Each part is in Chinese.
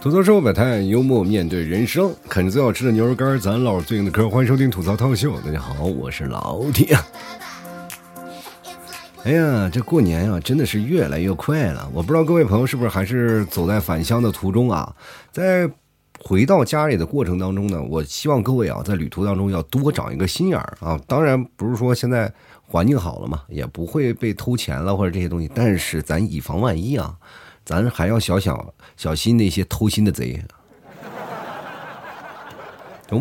吐槽生活百态，幽默面对人生，啃着最好吃的牛肉干，咱唠最硬的嗑。欢迎收听吐槽套秀，大家好，我是老铁。哎呀，这过年呀，真的是越来越快了。我不知道各位朋友是不是还是走在返乡的途中啊？在回到家里的过程当中呢，我希望各位啊，在旅途当中要多长一个心眼儿啊。当然不是说现在环境好了嘛，也不会被偷钱了或者这些东西，但是咱以防万一啊。咱还要小小小心那些偷心的贼，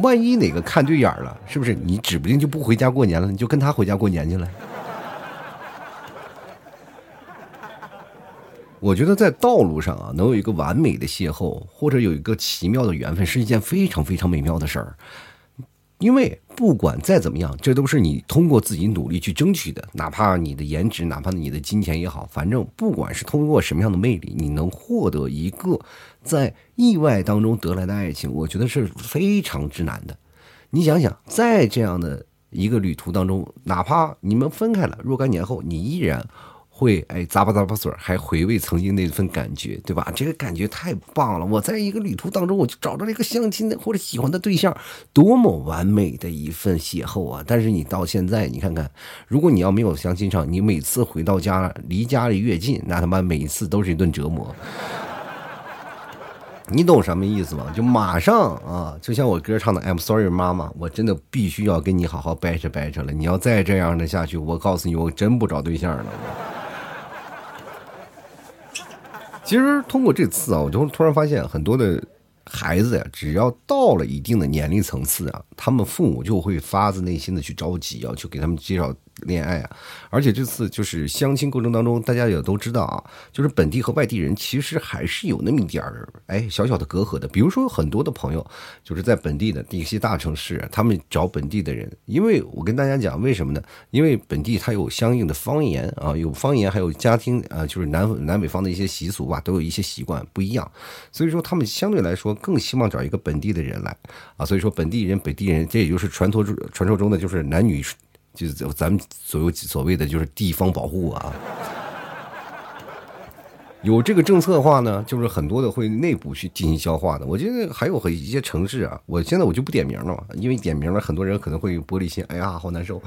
万一哪个看对眼了，是不是你指不定就不回家过年了，你就跟他回家过年去了。我觉得在道路上啊，能有一个完美的邂逅，或者有一个奇妙的缘分，是一件非常非常美妙的事儿。因为不管再怎么样，这都是你通过自己努力去争取的。哪怕你的颜值，哪怕你的金钱也好，反正不管是通过什么样的魅力，你能获得一个在意外当中得来的爱情，我觉得是非常之难的。你想想，在这样的一个旅途当中，哪怕你们分开了若干年后，你依然。会哎咂巴咂巴嘴，还回味曾经那份感觉，对吧？这个感觉太棒了！我在一个旅途当中，我就找到了一个相亲的或者喜欢的对象，多么完美的一份邂逅啊！但是你到现在，你看看，如果你要没有相亲上，你每次回到家，离家里越近，那他妈每一次都是一顿折磨。你懂什么意思吗？就马上啊，就像我歌唱的 "I'm sorry，妈妈，我真的必须要跟你好好掰扯掰扯了。你要再这样的下去，我告诉你，我真不找对象了。其实通过这次啊，我就突然发现很多的孩子呀，只要到了一定的年龄层次啊，他们父母就会发自内心的去着急啊，去给他们介绍。恋爱啊，而且这次就是相亲过程当中，大家也都知道啊，就是本地和外地人其实还是有那么一点儿哎小小的隔阂的。比如说很多的朋友就是在本地的一些大城市，他们找本地的人，因为我跟大家讲为什么呢？因为本地他有相应的方言啊，有方言，还有家庭啊，就是南南北方的一些习俗吧，都有一些习惯不一样，所以说他们相对来说更希望找一个本地的人来啊。所以说本地人，本地人，这也就是传说传说中的就是男女。就是咱们所有所谓的就是地方保护啊，有这个政策的话呢，就是很多的会内部去进行消化的。我觉得还有和一些城市啊，我现在我就不点名了，因为点名了，很多人可能会玻璃心，哎呀，好难受。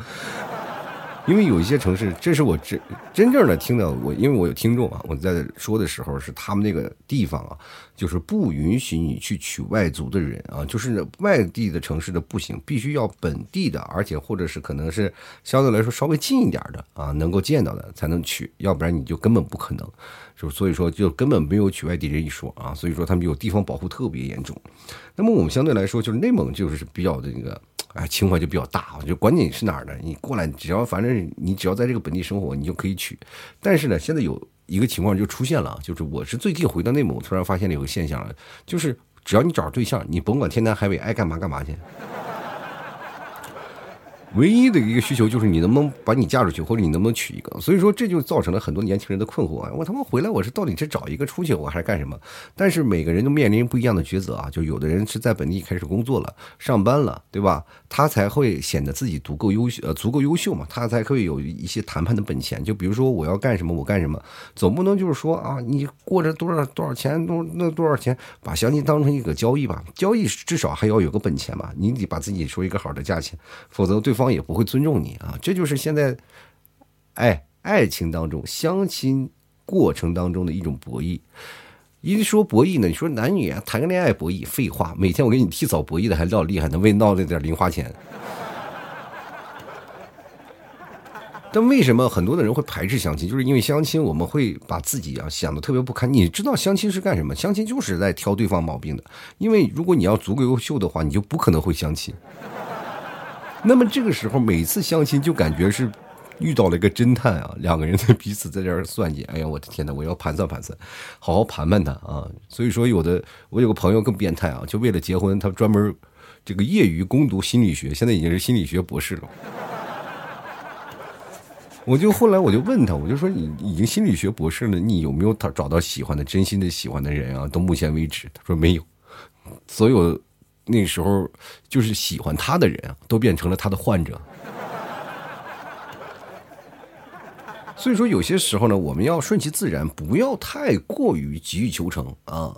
因为有一些城市，这是我真真正的听到我，因为我有听众啊，我在说的时候是他们那个地方啊，就是不允许你去娶外族的人啊，就是外地的城市的不行，必须要本地的，而且或者是可能是相对来说稍微近一点的啊，能够见到的才能娶，要不然你就根本不可能，就所以说就根本没有娶外地人一说啊，所以说他们有地方保护特别严重。那么我们相对来说就是内蒙就是比较的那个。哎，情怀就比较大，就管你是哪儿的，你过来，只要反正你只要在这个本地生活，你就可以娶。但是呢，现在有一个情况就出现了，就是我是最近回到内蒙，突然发现了有个现象，就是只要你找对象，你甭管天南海北，爱干嘛干嘛去。唯一的一个需求就是你能不能把你嫁出去，或者你能不能娶一个。所以说这就造成了很多年轻人的困惑啊！我他妈回来我是到底是找一个出去，我还是干什么？但是每个人都面临不一样的抉择啊！就有的人是在本地开始工作了，上班了，对吧？他才会显得自己足够优秀，呃，足够优秀嘛，他才会有一些谈判的本钱。就比如说我要干什么，我干什么，总不能就是说啊，你过着多少多少钱，多那多少钱，把相亲当成一个交易吧？交易至少还要有个本钱嘛，你得把自己说一个好的价钱，否则对。方也不会尊重你啊，这就是现在，哎，爱情当中相亲过程当中的一种博弈。一说博弈呢，你说男女啊谈个恋爱博弈，废话，每天我给你提早博弈的还老厉害呢，为闹那点零花钱。但为什么很多的人会排斥相亲？就是因为相亲我们会把自己啊想的特别不堪。你知道相亲是干什么？相亲就是在挑对方毛病的。因为如果你要足够优秀的话，你就不可能会相亲。那么这个时候，每次相亲就感觉是遇到了一个侦探啊，两个人在彼此在这儿算计。哎呀，我的天哪，我要盘算盘算，好好盘盘他啊！所以说，有的我有个朋友更变态啊，就为了结婚，他专门这个业余攻读心理学，现在已经是心理学博士了。我就后来我就问他，我就说你已经心理学博士了，你有没有他找到喜欢的、真心的喜欢的人啊？到目前为止，他说没有，所有。那时候，就是喜欢他的人，都变成了他的患者。所以说有些时候呢，我们要顺其自然，不要太过于急于求成啊。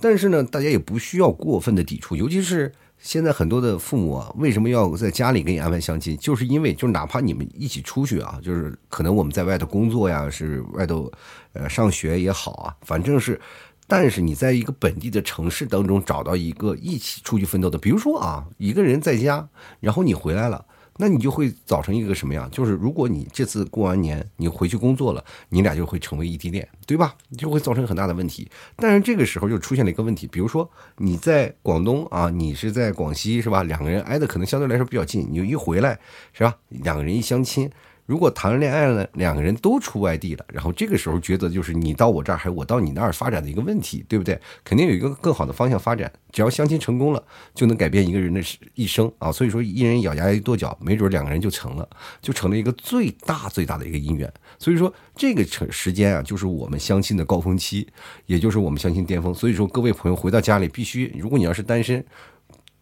但是呢，大家也不需要过分的抵触，尤其是现在很多的父母啊，为什么要在家里给你安排相亲？就是因为，就哪怕你们一起出去啊，就是可能我们在外头工作呀，是外头呃上学也好啊，反正是，但是你在一个本地的城市当中找到一个一起出去奋斗的，比如说啊，一个人在家，然后你回来了。那你就会造成一个什么样？就是如果你这次过完年，你回去工作了，你俩就会成为异地恋，对吧？就会造成很大的问题。但是这个时候就出现了一个问题，比如说你在广东啊，你是在广西，是吧？两个人挨的可能相对来说比较近，你一回来，是吧？两个人一相亲。如果谈了恋爱了，两个人都出外地了，然后这个时候觉得就是你到我这儿，还是我到你那儿发展的一个问题，对不对？肯定有一个更好的方向发展。只要相亲成功了，就能改变一个人的一生啊！所以说，一人咬牙一跺脚，没准两个人就成了，就成了一个最大最大的一个姻缘。所以说，这个成时间啊，就是我们相亲的高峰期，也就是我们相亲巅峰。所以说，各位朋友回到家里，必须，如果你要是单身。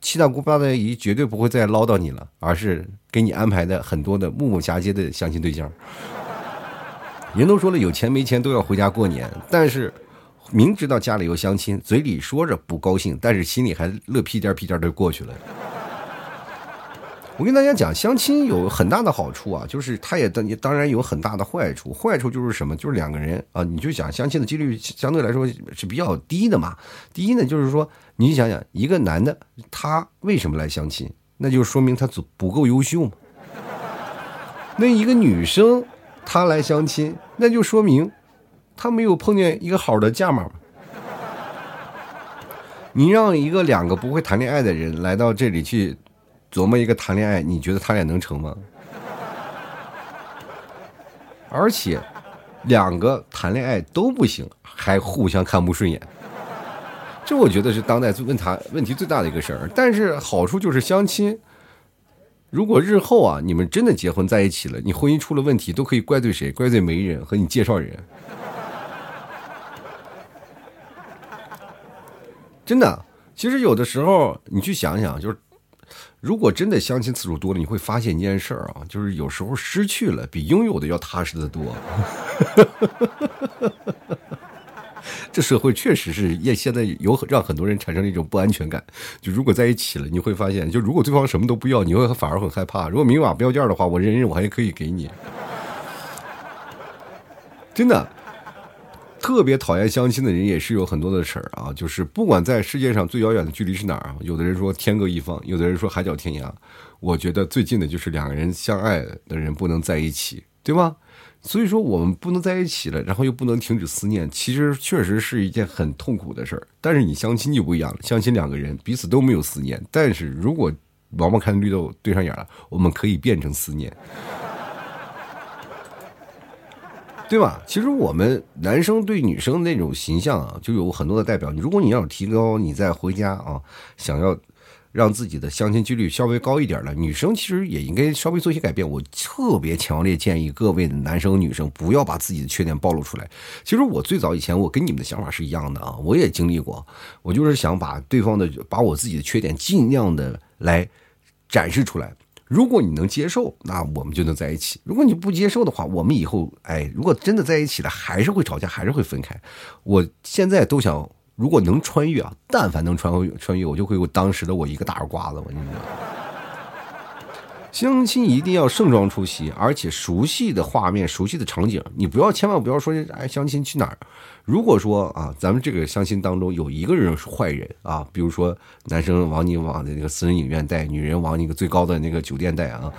七大姑八大姨绝对不会再唠叨你了，而是给你安排的很多的目不暇接的相亲对象。人都说了，有钱没钱都要回家过年，但是明知道家里有相亲，嘴里说着不高兴，但是心里还乐屁颠屁颠的过去了。我跟大家讲，相亲有很大的好处啊，就是它也当当然有很大的坏处。坏处就是什么？就是两个人啊，你就想相亲的几率相对来说是比较低的嘛。第一呢，就是说你想想，一个男的他为什么来相亲？那就说明他足不够优秀嘛。那一个女生她来相亲，那就说明她没有碰见一个好的价码。你让一个两个不会谈恋爱的人来到这里去。琢磨一个谈恋爱，你觉得他俩能成吗？而且，两个谈恋爱都不行，还互相看不顺眼，这我觉得是当代最问他问题最大的一个事儿。但是好处就是相亲，如果日后啊你们真的结婚在一起了，你婚姻出了问题，都可以怪罪谁？怪罪媒人和你介绍人。真的，其实有的时候你去想想，就是。如果真的相亲次数多了，你会发现一件事儿啊，就是有时候失去了比拥有的要踏实的多。这社会确实是也现在有让很多人产生了一种不安全感。就如果在一起了，你会发现，就如果对方什么都不要，你会反而很害怕。如果明码标价的话，我忍忍，我还可以给你。真的。特别讨厌相亲的人也是有很多的事儿啊，就是不管在世界上最遥远的距离是哪儿啊，有的人说天各一方，有的人说海角天涯，我觉得最近的就是两个人相爱的人不能在一起，对吧？所以说我们不能在一起了，然后又不能停止思念，其实确实是一件很痛苦的事儿。但是你相亲就不一样了，相亲两个人彼此都没有思念，但是如果王八看绿豆对上眼了，我们可以变成思念。对吧？其实我们男生对女生那种形象啊，就有很多的代表。如果你要提高，你再回家啊，想要让自己的相亲几率稍微高一点了，女生其实也应该稍微做一些改变。我特别强烈建议各位男生女生不要把自己的缺点暴露出来。其实我最早以前我跟你们的想法是一样的啊，我也经历过，我就是想把对方的把我自己的缺点尽量的来展示出来。如果你能接受，那我们就能在一起；如果你不接受的话，我们以后，哎，如果真的在一起了，还是会吵架，还是会分开。我现在都想，如果能穿越啊，但凡能穿穿越，我就会有当时的我一个大耳刮子，我跟你讲。相亲一定要盛装出席，而且熟悉的画面、熟悉的场景，你不要千万不要说哎，相亲去哪儿？如果说啊，咱们这个相亲当中有一个人是坏人啊，比如说男生往你往那个私人影院带，女人往你个最高的那个酒店带啊，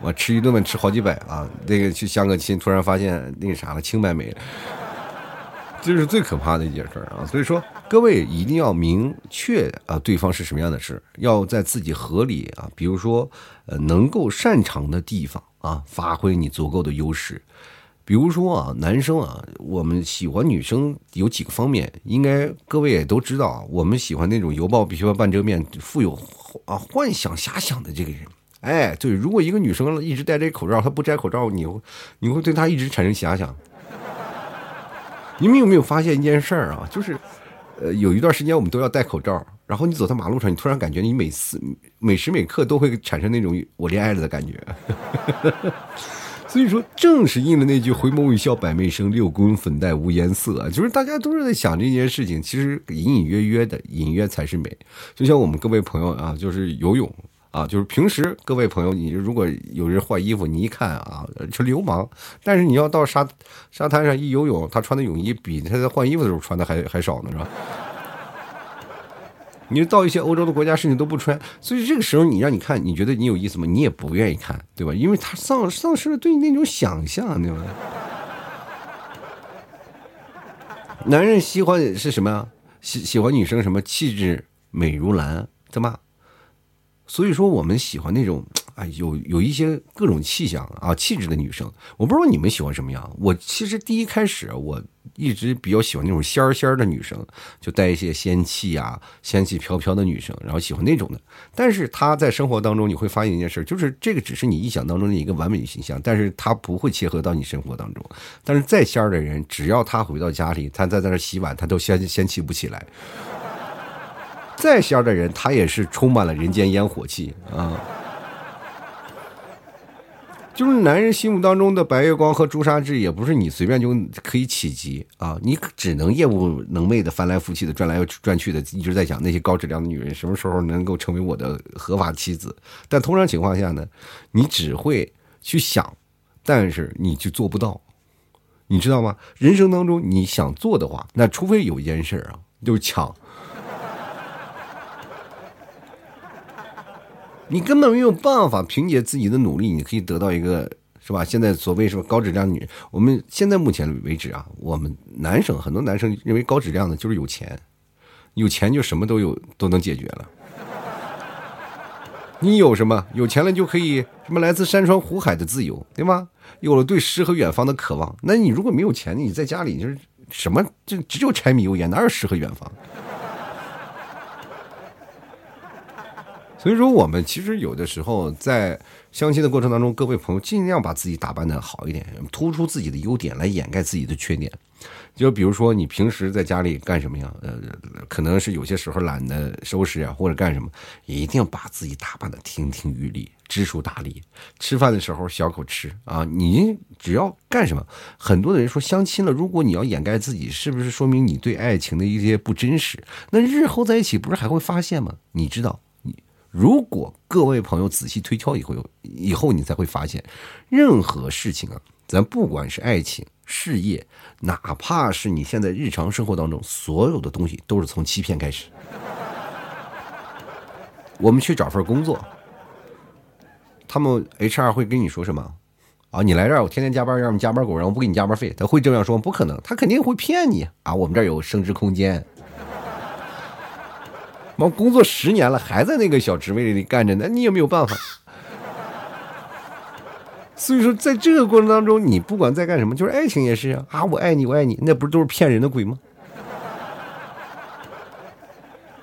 我吃一顿饭吃好几百啊，那个去相个亲，突然发现那个啥了，清白没了。这是最可怕的一件事啊！所以说，各位一定要明确啊，对方是什么样的事，要在自己合理啊，比如说呃，能够擅长的地方啊，发挥你足够的优势。比如说啊，男生啊，我们喜欢女生有几个方面，应该各位也都知道啊，我们喜欢那种犹抱必须要半遮面，富有啊幻想遐想的这个人。哎，对，如果一个女生一直戴着口罩，她不摘口罩，你你会对她一直产生遐想。你们有没有发现一件事儿啊？就是，呃，有一段时间我们都要戴口罩，然后你走在马路上，你突然感觉你每次每时每刻都会产生那种我恋爱了的感觉。所以说，正是应了那句“回眸一笑百媚生，六宫粉黛无颜色”啊，就是大家都是在想这件事情，其实隐隐约约的，隐约才是美。就像我们各位朋友啊，就是游泳啊，就是平时各位朋友，你如果有人换衣服，你一看啊，是流氓；但是你要到沙沙滩上一游泳，他穿的泳衣比他在换衣服的时候穿的还还少呢，是吧？你到一些欧洲的国家，甚至都不穿，所以这个时候你让你看，你觉得你有意思吗？你也不愿意看，对吧？因为他丧丧失了对你那种想象，对吧？男人喜欢是什么呀？喜喜欢女生什么气质美如兰，怎么？所以说我们喜欢那种。啊，有有一些各种气象啊，气质的女生，我不知道你们喜欢什么样。我其实第一开始，我一直比较喜欢那种仙儿仙儿的女生，就带一些仙气啊，仙气飘飘的女生，然后喜欢那种的。但是她在生活当中，你会发现一件事，就是这个只是你臆想当中的一个完美形象，但是她不会切合到你生活当中。但是再仙儿的人，只要她回到家里，她在在那洗碗，她都仙仙气不起来。再仙的人，他也是充满了人间烟火气啊。就是男人心目当中的白月光和朱砂痣，也不是你随便就可以企及啊！你只能业务能寐的翻来覆去的转来转去的，一直在想那些高质量的女人什么时候能够成为我的合法妻子。但通常情况下呢，你只会去想，但是你就做不到，你知道吗？人生当中你想做的话，那除非有一件事啊，就是抢。你根本没有办法凭借自己的努力，你可以得到一个，是吧？现在所谓什么高质量女，我们现在目前为止啊，我们男生很多男生认为高质量的就是有钱，有钱就什么都有都能解决了。你有什么？有钱了就可以什么来自山川湖海的自由，对吗？有了对诗和远方的渴望。那你如果没有钱，你在家里就是什么？就只有柴米油盐，哪有诗和远方？所以说，我们其实有的时候在相亲的过程当中，各位朋友尽量把自己打扮的好一点，突出自己的优点来掩盖自己的缺点。就比如说，你平时在家里干什么呀？呃，可能是有些时候懒得收拾啊，或者干什么，一定要把自己打扮的亭亭玉立、知书达理。吃饭的时候小口吃啊！你只要干什么，很多的人说相亲了，如果你要掩盖自己，是不是说明你对爱情的一些不真实？那日后在一起不是还会发现吗？你知道？如果各位朋友仔细推敲以后，以后你才会发现，任何事情啊，咱不管是爱情、事业，哪怕是你现在日常生活当中所有的东西，都是从欺骗开始。我们去找份工作，他们 HR 会跟你说什么？啊，你来这儿，我天天加班，让你加班狗，然后不给你加班费，他会这样说？不可能，他肯定会骗你啊！我们这儿有升值空间。妈，工作十年了，还在那个小职位里干着，呢你也没有办法。所以说，在这个过程当中，你不管在干什么，就是爱情也是啊，啊，我爱你，我爱你，那不是都是骗人的鬼吗？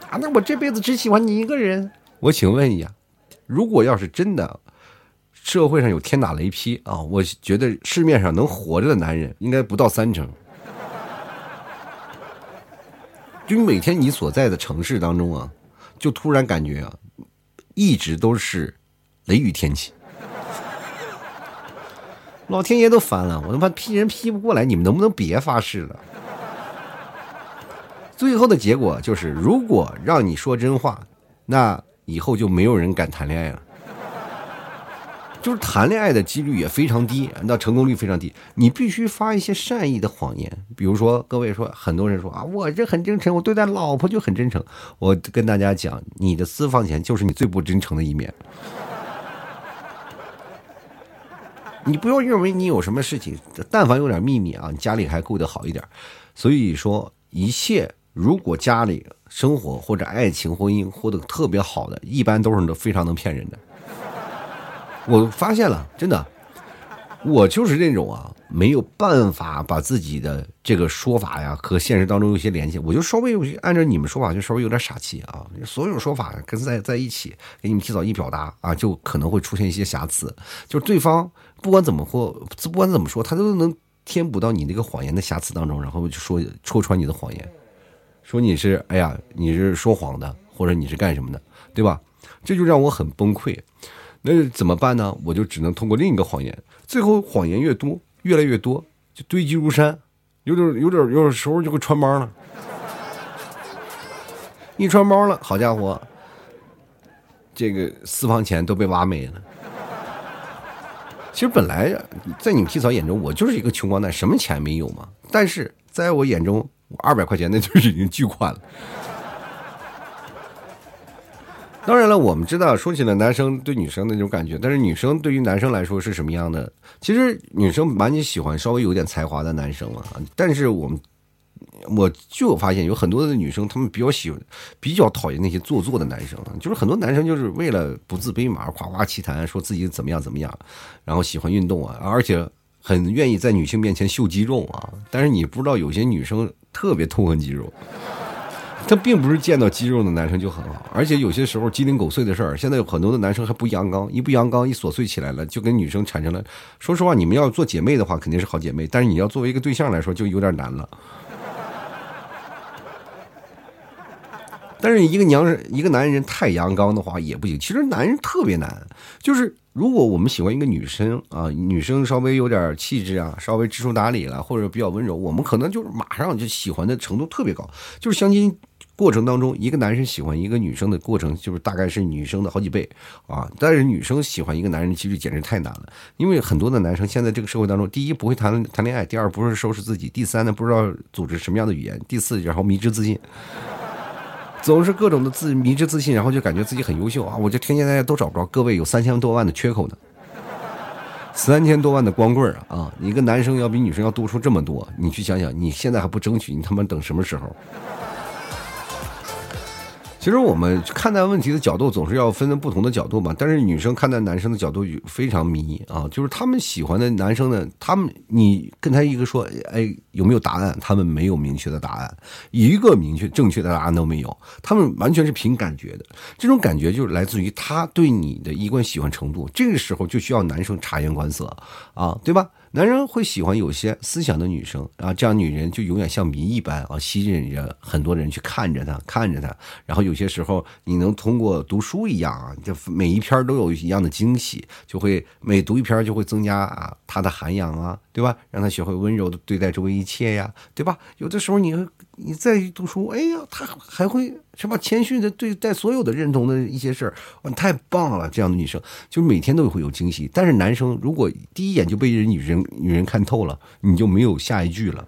啊，那我这辈子只喜欢你一个人。我请问一下，如果要是真的，社会上有天打雷劈啊，我觉得市面上能活着的男人应该不到三成。就每天你所在的城市当中啊，就突然感觉啊，一直都是雷雨天气，老天爷都烦了，我他妈批人批不过来，你们能不能别发誓了？最后的结果就是，如果让你说真话，那以后就没有人敢谈恋爱了。就是谈恋爱的几率也非常低，那成功率非常低。你必须发一些善意的谎言，比如说，各位说，很多人说啊，我这很真诚，我对待老婆就很真诚。我跟大家讲，你的私房钱就是你最不真诚的一面。你不要认为你有什么事情，但凡有点秘密啊，你家里还过得好一点。所以说，一切如果家里生活或者爱情婚姻过得特别好的，一般都是非常能骗人的。我发现了，真的，我就是那种啊，没有办法把自己的这个说法呀和现实当中有些联系，我就稍微按照你们说法，就稍微有点傻气啊。所有说法跟在在一起，给你们提早一表达啊，就可能会出现一些瑕疵。就是对方不管怎么或不管怎么说，他都能填补到你那个谎言的瑕疵当中，然后就说戳穿你的谎言，说你是哎呀你是说谎的，或者你是干什么的，对吧？这就让我很崩溃。那怎么办呢？我就只能通过另一个谎言。最后谎言越多，越来越多，就堆积如山，有点有点有时候就会穿帮了。一穿帮了，好家伙，这个私房钱都被挖没了。其实本来在你们替嫂眼中，我就是一个穷光蛋，什么钱没有嘛。但是在我眼中，二百块钱那就是已经巨款了。当然了，我们知道，说起了男生对女生的那种感觉，但是女生对于男生来说是什么样的？其实女生蛮喜欢稍微有点才华的男生啊。但是我们，我就发现有很多的女生，她们比较喜欢，比较讨厌那些做作的男生。就是很多男生就是为了不自卑嘛，夸夸其谈，说自己怎么样怎么样，然后喜欢运动啊，而且很愿意在女性面前秀肌肉啊。但是你不知道，有些女生特别痛恨肌肉。他并不是见到肌肉的男生就很好，而且有些时候鸡零狗碎的事儿，现在有很多的男生还不阳刚，一不阳刚，一琐碎起来了，就跟女生产生了。说实话，你们要做姐妹的话，肯定是好姐妹，但是你要作为一个对象来说，就有点难了。但是一个娘人，一个男人太阳刚的话也不行。其实男人特别难，就是如果我们喜欢一个女生啊，女生稍微有点气质啊，稍微知书达理了，或者比较温柔，我们可能就是马上就喜欢的程度特别高，就是相亲。过程当中，一个男生喜欢一个女生的过程，就是大概是女生的好几倍啊。但是女生喜欢一个男人，几率简直太难了。因为很多的男生现在这个社会当中，第一不会谈谈恋爱，第二不是收拾自己，第三呢不知道组织什么样的语言，第四然后迷之自信，总是各种的自迷之自信，然后就感觉自己很优秀啊。我就天天大家都找不着，各位有三千多万的缺口呢，三千多万的光棍啊啊！一个男生要比女生要多出这么多，你去想想，你现在还不争取，你他妈等什么时候？其实我们看待问题的角度总是要分不同的角度嘛，但是女生看待男生的角度非常迷啊，就是他们喜欢的男生呢，他们你跟他一个说，哎，有没有答案？他们没有明确的答案，一个明确正确的答案都没有，他们完全是凭感觉的。这种感觉就是来自于他对你的一贯喜欢程度，这个时候就需要男生察言观色啊，对吧？男人会喜欢有些思想的女生啊，这样女人就永远像谜一般啊，吸引着很多人去看着她，看着她。然后有些时候，你能通过读书一样啊，就每一篇都有一样的惊喜，就会每读一篇就会增加啊她的涵养啊，对吧？让她学会温柔的对待周围一切呀，对吧？有的时候你你再读书，哎呀，她还会是吧？谦逊的对待所有的认同的一些事儿，哇，太棒了！这样的女生就每天都会有惊喜。但是男生如果第一眼就被人女人女人看透了，你就没有下一句了，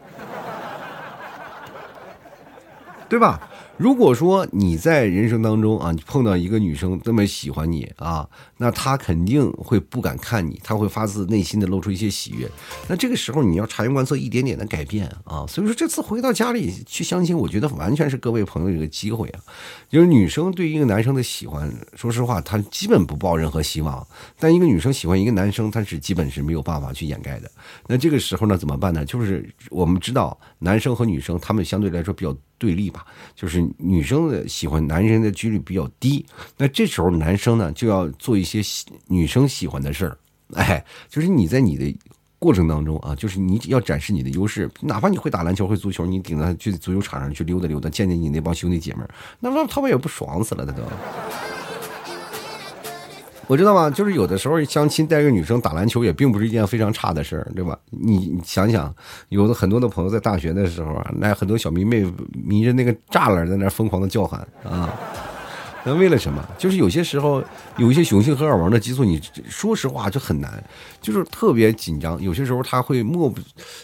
对吧？如果说你在人生当中啊，你碰到一个女生这么喜欢你啊，那她肯定会不敢看你，她会发自内心的露出一些喜悦。那这个时候你要察言观色，一点点的改变啊。所以说这次回到家里去相亲，我觉得完全是各位朋友一个机会啊。就是女生对一个男生的喜欢，说实话，她基本不抱任何希望。但一个女生喜欢一个男生，她是基本是没有办法去掩盖的。那这个时候呢，怎么办呢？就是我们知道，男生和女生他们相对来说比较。对立吧，就是女生的喜欢男人的几率比较低，那这时候男生呢就要做一些女生喜欢的事儿，哎，就是你在你的过程当中啊，就是你要展示你的优势，哪怕你会打篮球会足球，你顶着去足球场上去溜达溜达，见见你那帮兄弟姐妹，那那他们也不爽死了，他都。我知道吗？就是有的时候相亲带个女生打篮球也并不是一件非常差的事儿，对吧？你想想，有的很多的朋友在大学的时候啊，那很多小迷妹迷着那个栅栏在那疯狂的叫喊啊，那为了什么？就是有些时候有一些雄性荷尔蒙的激素，你说实话就很难，就是特别紧张。有些时候他会默不，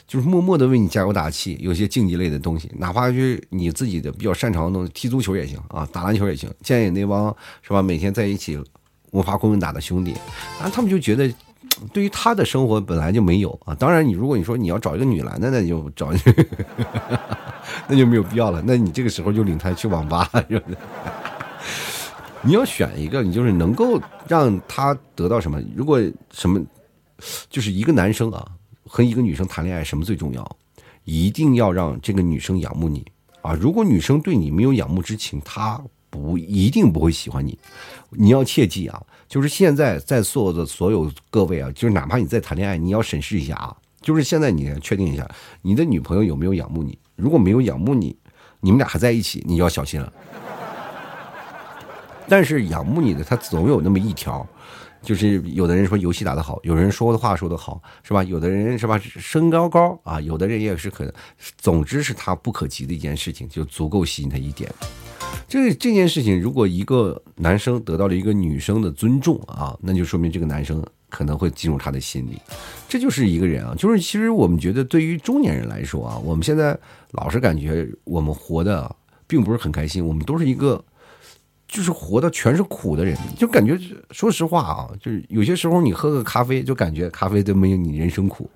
就是默默的为你加油打气。有些竞技类的东西，哪怕是你自己的比较擅长的东西，踢足球也行啊，打篮球也行。建议那帮是吧，每天在一起。我发公文打的兄弟，啊，他们就觉得，对于他的生活本来就没有啊。当然，你如果你说你要找一个女篮的，那就找，那就没有必要了。那你这个时候就领他去网吧，是不是？你要选一个，你就是能够让他得到什么？如果什么，就是一个男生啊和一个女生谈恋爱，什么最重要？一定要让这个女生仰慕你啊！如果女生对你没有仰慕之情，她。不一定不会喜欢你，你要切记啊！就是现在在座的所有各位啊，就是哪怕你在谈恋爱，你要审视一下啊！就是现在你确定一下，你的女朋友有没有仰慕你？如果没有仰慕你，你们俩还在一起，你要小心了。但是仰慕你的，他总有那么一条，就是有的人说游戏打得好，有人说的话说得好，是吧？有的人是吧身高高啊，有的人也是可，总之是他不可及的一件事情，就足够吸引他一点。这这件事情，如果一个男生得到了一个女生的尊重啊，那就说明这个男生可能会进入他的心里。这就是一个人啊，就是其实我们觉得对于中年人来说啊，我们现在老是感觉我们活的并不是很开心，我们都是一个。就是活的全是苦的人，就感觉说实话啊，就是有些时候你喝个咖啡，就感觉咖啡都没有你人生苦，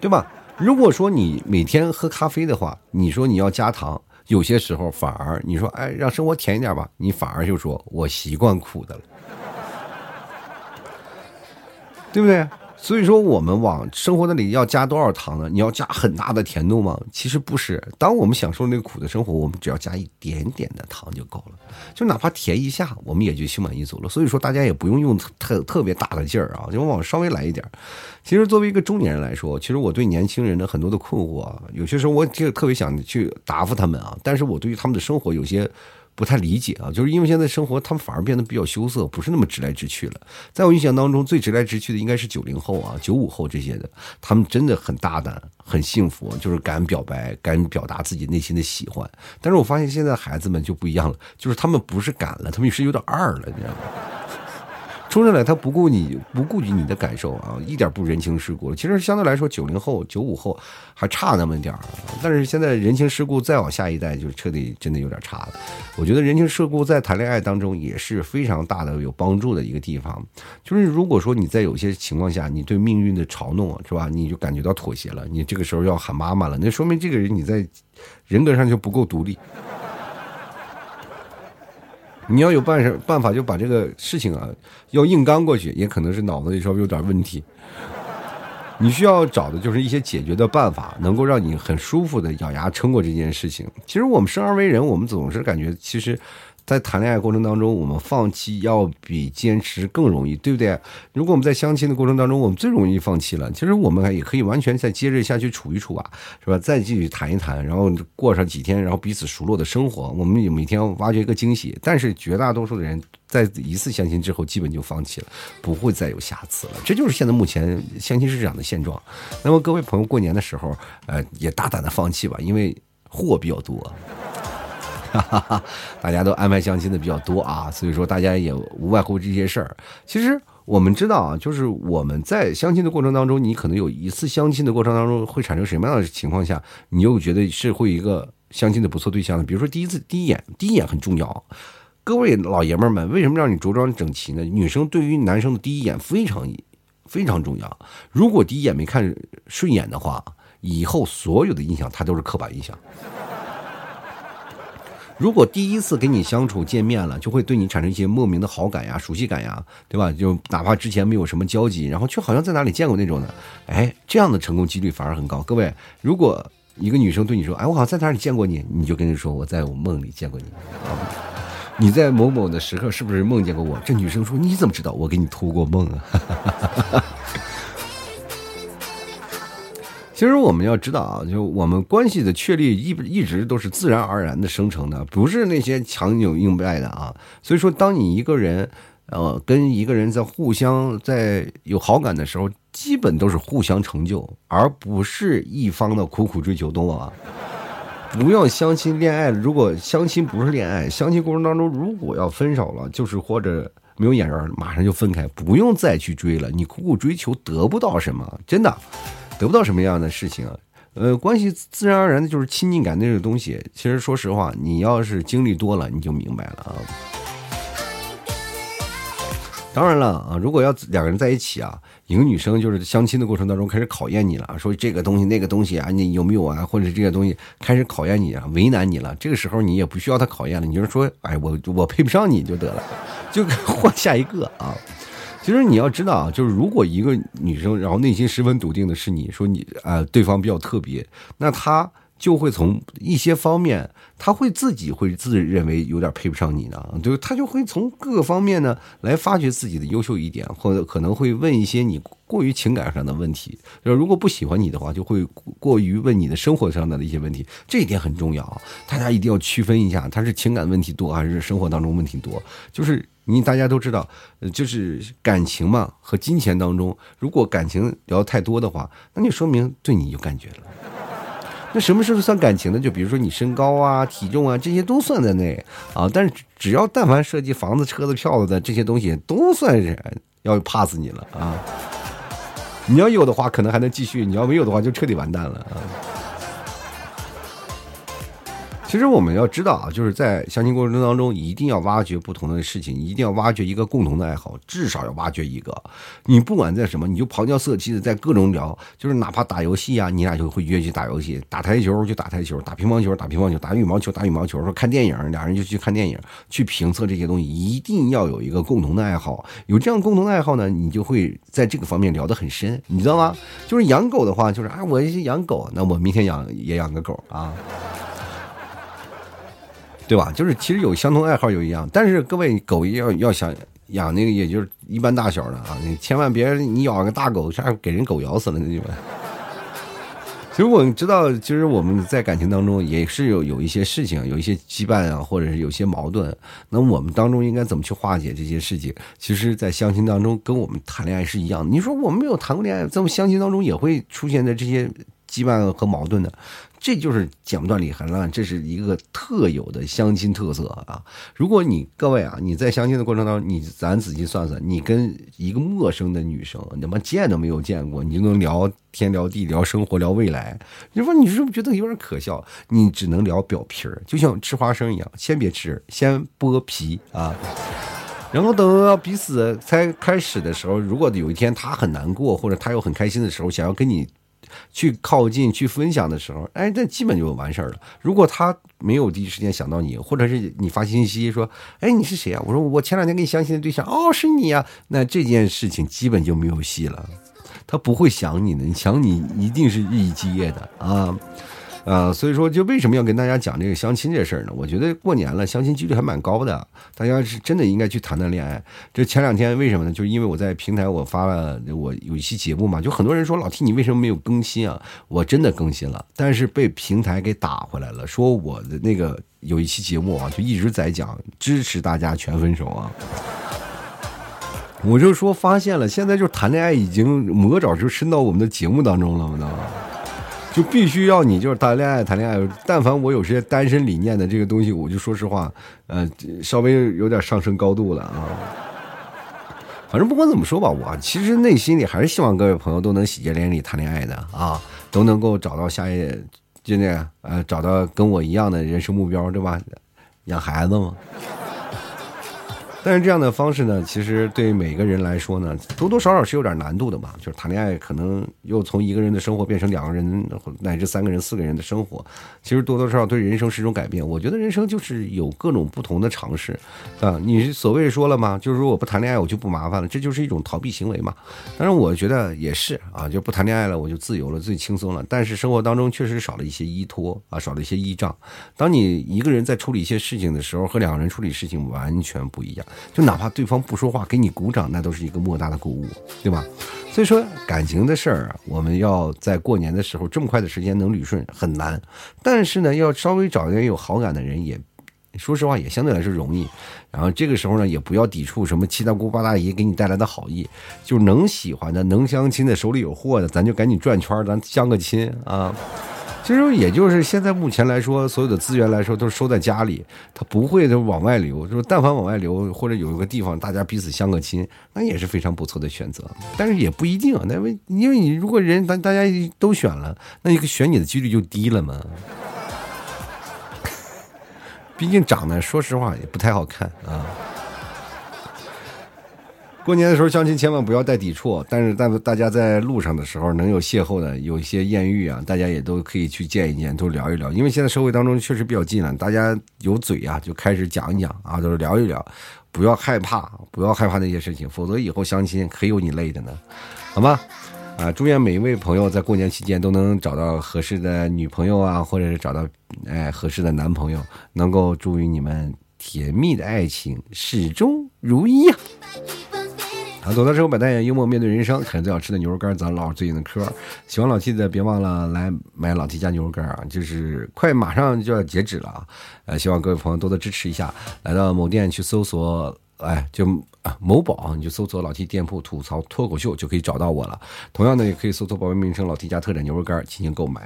对吧？如果说你每天喝咖啡的话，你说你要加糖，有些时候反而你说哎，让生活甜一点吧，你反而就说我习惯苦的了，对不对？所以说，我们往生活那里要加多少糖呢？你要加很大的甜度吗？其实不是。当我们享受那个苦的生活，我们只要加一点点的糖就够了，就哪怕甜一下，我们也就心满意足了。所以说，大家也不用用特特别大的劲儿啊，就往稍微来一点。其实，作为一个中年人来说，其实我对年轻人的很多的困惑啊，有些时候我就特别想去答复他们啊，但是我对于他们的生活有些。不太理解啊，就是因为现在生活，他们反而变得比较羞涩，不是那么直来直去了。在我印象当中，最直来直去的应该是九零后啊、九五后这些的，他们真的很大胆、很幸福，就是敢表白、敢表达自己内心的喜欢。但是我发现现在孩子们就不一样了，就是他们不是敢了，他们是有点二了，你知道吗？说上来，他不顾你不顾及你的感受啊，一点不人情世故。其实相对来说，九零后、九五后还差那么点儿，但是现在人情世故再往下一代就彻底真的有点差了。我觉得人情世故在谈恋爱当中也是非常大的有帮助的一个地方。就是如果说你在有些情况下，你对命运的嘲弄是吧，你就感觉到妥协了，你这个时候要喊妈妈了，那说明这个人你在人格上就不够独立。你要有办事办法，就把这个事情啊，要硬刚过去，也可能是脑子里稍微有点问题。你需要找的就是一些解决的办法，能够让你很舒服的咬牙撑过这件事情。其实我们生而为人，我们总是感觉其实。在谈恋爱过程当中，我们放弃要比坚持更容易，对不对？如果我们在相亲的过程当中，我们最容易放弃了。其实我们也可以完全再接着下去处一处啊，是吧？再继续谈一谈，然后过上几天，然后彼此熟络的生活。我们也每天挖掘一个惊喜。但是绝大多数的人在一次相亲之后，基本就放弃了，不会再有下次了。这就是现在目前相亲市场的现状。那么各位朋友，过年的时候，呃，也大胆的放弃吧，因为货比较多。哈哈，大家都安排相亲的比较多啊，所以说大家也无外乎这些事儿。其实我们知道啊，就是我们在相亲的过程当中，你可能有一次相亲的过程当中会产生什么样的情况下，你又觉得是会一个相亲的不错对象呢？比如说第一次第一眼，第一眼很重要。各位老爷们儿们，为什么让你着装整齐呢？女生对于男生的第一眼非常非常重要。如果第一眼没看顺眼的话，以后所有的印象它都是刻板印象。如果第一次跟你相处见面了，就会对你产生一些莫名的好感呀、熟悉感呀，对吧？就哪怕之前没有什么交集，然后却好像在哪里见过那种的，哎，这样的成功几率反而很高。各位，如果一个女生对你说：“哎，我好像在哪里见过你”，你就跟人说：“我在我梦里见过你。”你在某某的时刻是不是梦见过我？这女生说：“你怎么知道？我给你托过梦啊。”其实我们要知道啊，就我们关系的确立一一直都是自然而然的生成的，不是那些强扭硬掰的啊。所以说，当你一个人，呃，跟一个人在互相在有好感的时候，基本都是互相成就，而不是一方的苦苦追求，懂我吗？不要相亲恋爱，如果相亲不是恋爱，相亲过程当中如果要分手了，就是或者没有眼缘，马上就分开，不用再去追了。你苦苦追求得不到什么，真的。得不到什么样的事情啊？呃，关系自然而然的就是亲近感那个东西。其实说实话，你要是经历多了，你就明白了啊。当然了啊，如果要两个人在一起啊，一个女生就是相亲的过程当中开始考验你了，说这个东西那个东西啊，你有没有啊？或者这些东西开始考验你啊，为难你了。这个时候你也不需要他考验了，你就说，哎，我我配不上你就得了，就换下一个啊。其实你要知道啊，就是如果一个女生，然后内心十分笃定的是你说你啊，对方比较特别，那她就会从一些方面，她会自己会自认为有点配不上你呢，对，她就会从各个方面呢来发掘自己的优秀一点，或者可能会问一些你过于情感上的问题。就如果不喜欢你的话，就会过于问你的生活上的一些问题，这一点很重要，大家一定要区分一下，他是情感问题多还是生活当中问题多，就是。你大家都知道，就是感情嘛和金钱当中，如果感情聊太多的话，那就说明对你有感觉了。那什么时候算感情呢？就比如说你身高啊、体重啊，这些都算在内啊。但是只要但凡涉及房子、车子、票子的这些东西，都算是要 pass 你了啊。你要有的话，可能还能继续；你要没有的话，就彻底完蛋了啊。其实我们要知道啊，就是在相亲过程当中，一定要挖掘不同的事情，一定要挖掘一个共同的爱好，至少要挖掘一个。你不管在什么，你就旁敲侧击的在各种聊，就是哪怕打游戏啊，你俩就会约去打游戏，打台球就打台球，打乒乓球打乒乓球，打羽毛球打羽毛球，说看电影，俩人就去看电影，去评测这些东西，一定要有一个共同的爱好。有这样共同的爱好呢，你就会在这个方面聊得很深，你知道吗？就是养狗的话，就是啊，我养狗，那我明天养也养个狗啊。对吧？就是其实有相同爱好有一样，但是各位狗要要想养那个，也就是一般大小的啊，你千万别你养个大狗，啥给人狗咬死了那就。其实我们知道，其实我们在感情当中也是有有一些事情，有一些羁绊啊，或者是有些矛盾。那我们当中应该怎么去化解这些事情？其实，在相亲当中跟我们谈恋爱是一样的。你说我们没有谈过恋爱，在我们相亲当中也会出现的这些羁绊和矛盾的。这就是剪不断理还乱，这是一个特有的相亲特色啊！如果你各位啊，你在相亲的过程当中，你咱仔细算算，你跟一个陌生的女生，你他妈见都没有见过，你就能聊天聊地聊生活聊未来，你说你是不是觉得有点可笑？你只能聊表皮儿，就像吃花生一样，先别吃，先剥皮啊，然后等到彼此才开始的时候，如果有一天他很难过，或者他又很开心的时候，想要跟你。去靠近、去分享的时候，哎，这基本就完事儿了。如果他没有第一时间想到你，或者是你发信息说：“哎，你是谁啊？”我说：“我前两天跟你相亲的对象。”哦，是你呀。那这件事情基本就没有戏了。他不会想你的，你想你一定是日以继夜的啊。啊，所以说，就为什么要跟大家讲这个相亲这事儿呢？我觉得过年了，相亲几率还蛮高的，大家是真的应该去谈谈恋爱。这前两天为什么呢？就是因为我在平台我发了我有一期节目嘛，就很多人说老 T 你为什么没有更新啊？我真的更新了，但是被平台给打回来了，说我的那个有一期节目啊，就一直在讲支持大家全分手啊。我就说发现了，现在就谈恋爱已经魔爪就伸到我们的节目当中了，知道吗？就必须要你就是谈恋爱谈恋爱，但凡我有些单身理念的这个东西，我就说实话，呃，稍微有点上升高度了啊。反正不管怎么说吧，我其实内心里还是希望各位朋友都能喜结连理谈恋爱的啊，都能够找到下一，就那呃，找到跟我一样的人生目标，对吧？养孩子嘛。但是这样的方式呢，其实对每个人来说呢，多多少少是有点难度的嘛。就是谈恋爱，可能又从一个人的生活变成两个人乃至三个人、四个人的生活，其实多多少少对人生是一种改变。我觉得人生就是有各种不同的尝试啊。你所谓说了嘛？就是说我不谈恋爱，我就不麻烦了，这就是一种逃避行为嘛。当然，我觉得也是啊，就不谈恋爱了，我就自由了，最轻松了。但是生活当中确实少了一些依托啊，少了一些依仗。当你一个人在处理一些事情的时候，和两个人处理事情完全不一样。就哪怕对方不说话，给你鼓掌，那都是一个莫大的鼓舞，对吧？所以说感情的事儿，我们要在过年的时候这么快的时间能捋顺很难，但是呢，要稍微找一点有好感的人，也说实话也相对来说容易。然后这个时候呢，也不要抵触什么七大姑八大姨给你带来的好意，就能喜欢的、能相亲的、手里有货的，咱就赶紧转圈，咱相个亲啊。其实也就是现在目前来说，所有的资源来说都是收在家里，他不会就往外流。就是但凡往外流，或者有一个地方大家彼此相个亲，那也是非常不错的选择。但是也不一定，那为因为你如果人大大家都选了，那一个选你的几率就低了嘛。毕竟长得说实话也不太好看啊。过年的时候相亲千万不要带抵触，但是但大家在路上的时候能有邂逅的，有一些艳遇啊，大家也都可以去见一见，都聊一聊。因为现在社会当中确实比较近了，大家有嘴啊，就开始讲一讲啊，都是聊一聊，不要害怕，不要害怕那些事情，否则以后相亲可有你累的呢，好吗？啊，祝愿每一位朋友在过年期间都能找到合适的女朋友啊，或者是找到哎合适的男朋友，能够祝愿你们甜蜜的爱情始终如一呀。啊，啊走的时候摆大眼，幽默面对人生，啃最好吃的牛肉干，咱唠最近的嗑。喜欢老 T 的，别忘了来买老 T 家牛肉干啊！就是快马上就要截止了啊！呃，希望各位朋友多多支持一下。来到某店去搜索哎，就啊某宝，你就搜索老 T 店铺吐槽脱口秀就可以找到我了。同样的，也可以搜索宝贝名称老 T 家特产牛肉干进行购买。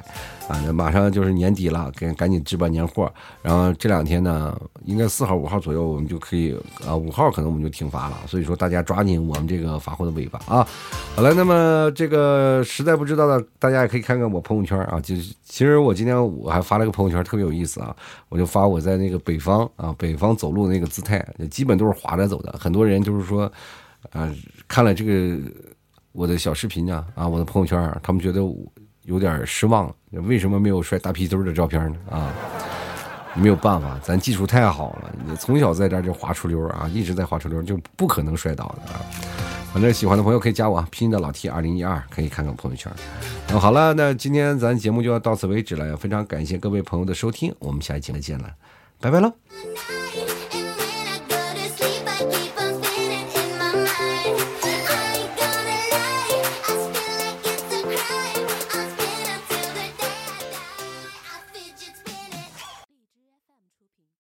啊，那马上就是年底了，赶赶紧置办年货。然后这两天呢，应该四号、五号左右，我们就可以啊，五号可能我们就停发了。所以说大家抓紧我们这个发货的尾巴啊。好了，那么这个实在不知道的，大家也可以看看我朋友圈啊。就是其实我今天我还发了个朋友圈，特别有意思啊。我就发我在那个北方啊，北方走路那个姿态，基本都是滑着走的。很多人就是说，啊，看了这个我的小视频啊，啊，我的朋友圈，他们觉得我有点失望，为什么没有摔大屁墩的照片呢？啊，没有办法，咱技术太好了，你从小在这儿就滑出溜啊，一直在滑出溜，就不可能摔倒的啊。反正喜欢的朋友可以加我，拼音的老 T 二零一二，可以看看朋友圈。那好了，那今天咱节目就要到此为止了，非常感谢各位朋友的收听，我们下一期再见了，拜拜喽。